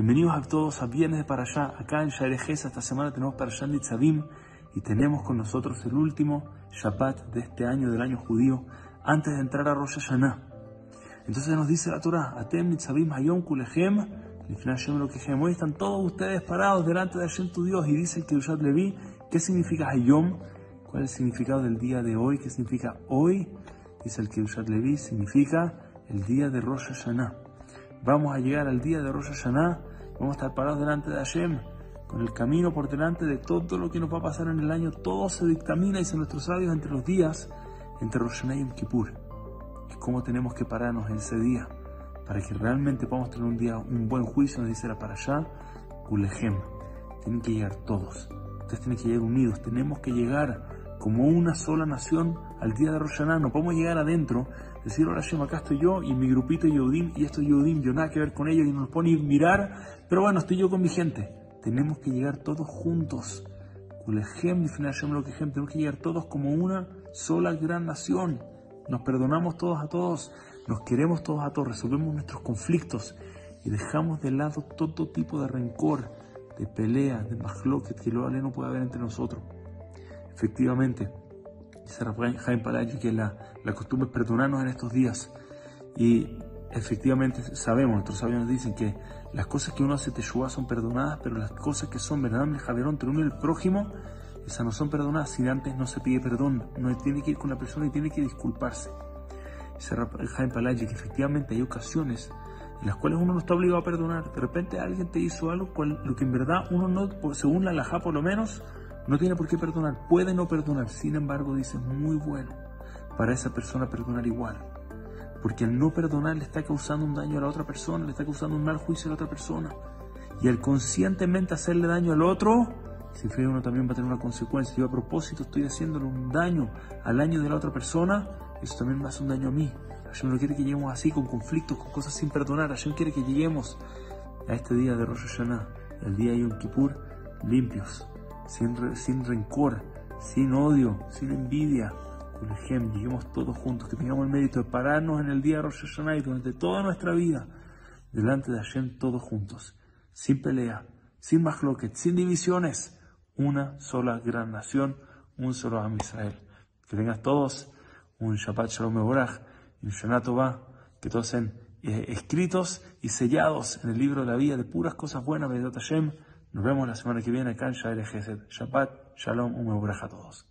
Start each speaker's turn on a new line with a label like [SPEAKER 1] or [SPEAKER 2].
[SPEAKER 1] Bienvenidos a todos a Viernes de para allá. Acá en Shaerejesa esta semana tenemos para allá Nitzavim y tenemos con nosotros el último Shabbat de este año, del año judío, antes de entrar a Rosh Hashanah. Entonces nos dice la Torah, Atem Nitzavim Hayom Kulechem, lo que Hoy están todos ustedes parados delante de Hashem tu Dios y dice el Kirushat Levi, ¿qué significa Hayom? ¿Cuál es el significado del día de hoy? ¿Qué significa hoy? Dice el Kirushat Levi, significa el día de Rosh Hashanah. Vamos a llegar al día de Rosh Hashanah, vamos a estar parados delante de Hashem, con el camino por delante de todo lo que nos va a pasar en el año. Todo se dictamina, dicen nuestros sabios, entre los días, entre Rosh y Yom Kippur. Y cómo tenemos que pararnos en ese día, para que realmente podamos tener un día, un buen juicio, nos dice la para allá, Kulehem. Tienen que llegar todos. Ustedes tienen que llegar unidos. Tenemos que llegar como una sola nación al día de Rosh. No podemos llegar adentro decir, hola Shem, acá estoy yo y mi grupito Yehudim y esto Yehudim, yo nada que ver con ellos y nos pone a mirar, pero bueno, estoy yo con mi gente. Tenemos que llegar todos juntos. Tenemos que llegar todos como una sola gran nación. Nos perdonamos todos a todos, nos queremos todos a todos, resolvemos nuestros conflictos y dejamos de lado todo tipo de rencor, de pelea, de majloquet que lo no puede haber entre nosotros. Efectivamente, dice Jaime Palaji que la, la costumbre es perdonarnos en estos días. Y efectivamente sabemos, nuestros sabios nos dicen que las cosas que uno hace Teshuvah son perdonadas, pero las cosas que son verdaderamente Javerón entre uno y el prójimo, esas no son perdonadas si antes no se pide perdón. No tiene que ir con la persona y tiene que disculparse. Dice Jaime Palaji que efectivamente hay ocasiones en las cuales uno no está obligado a perdonar. De repente alguien te hizo algo, cual, lo que en verdad uno no, según la laja por lo menos, no tiene por qué perdonar, puede no perdonar, sin embargo dice, muy bueno para esa persona perdonar igual. Porque al no perdonar le está causando un daño a la otra persona, le está causando un mal juicio a la otra persona. Y al conscientemente hacerle daño al otro, si fue uno también va a tener una consecuencia. Yo a propósito estoy haciéndole un daño al año de la otra persona, eso también me hace un daño a mí. Hashem no quiere que lleguemos así, con conflictos, con cosas sin perdonar. Hashem quiere que lleguemos a este día de Rosh Hashanah, el día de Yom Kippur, limpios, sin, rencor, sin odio, sin envidia. Ejemplo, lleguemos todos juntos, que tengamos el mérito de pararnos en el día de Rosh Hashanah y durante toda nuestra vida, delante de Hashem todos juntos, sin pelea, sin machloket, sin divisiones, una sola gran nación, un solo Am Israel. Que tengas todos un Shabbat Shalom Mevorach y un Shana que todos sean eh, escritos y sellados en el libro de la vida de puras cosas buenas, Hashem, nos vemos la semana que viene acá en Shael. Shabbat, Shalom, un a todos.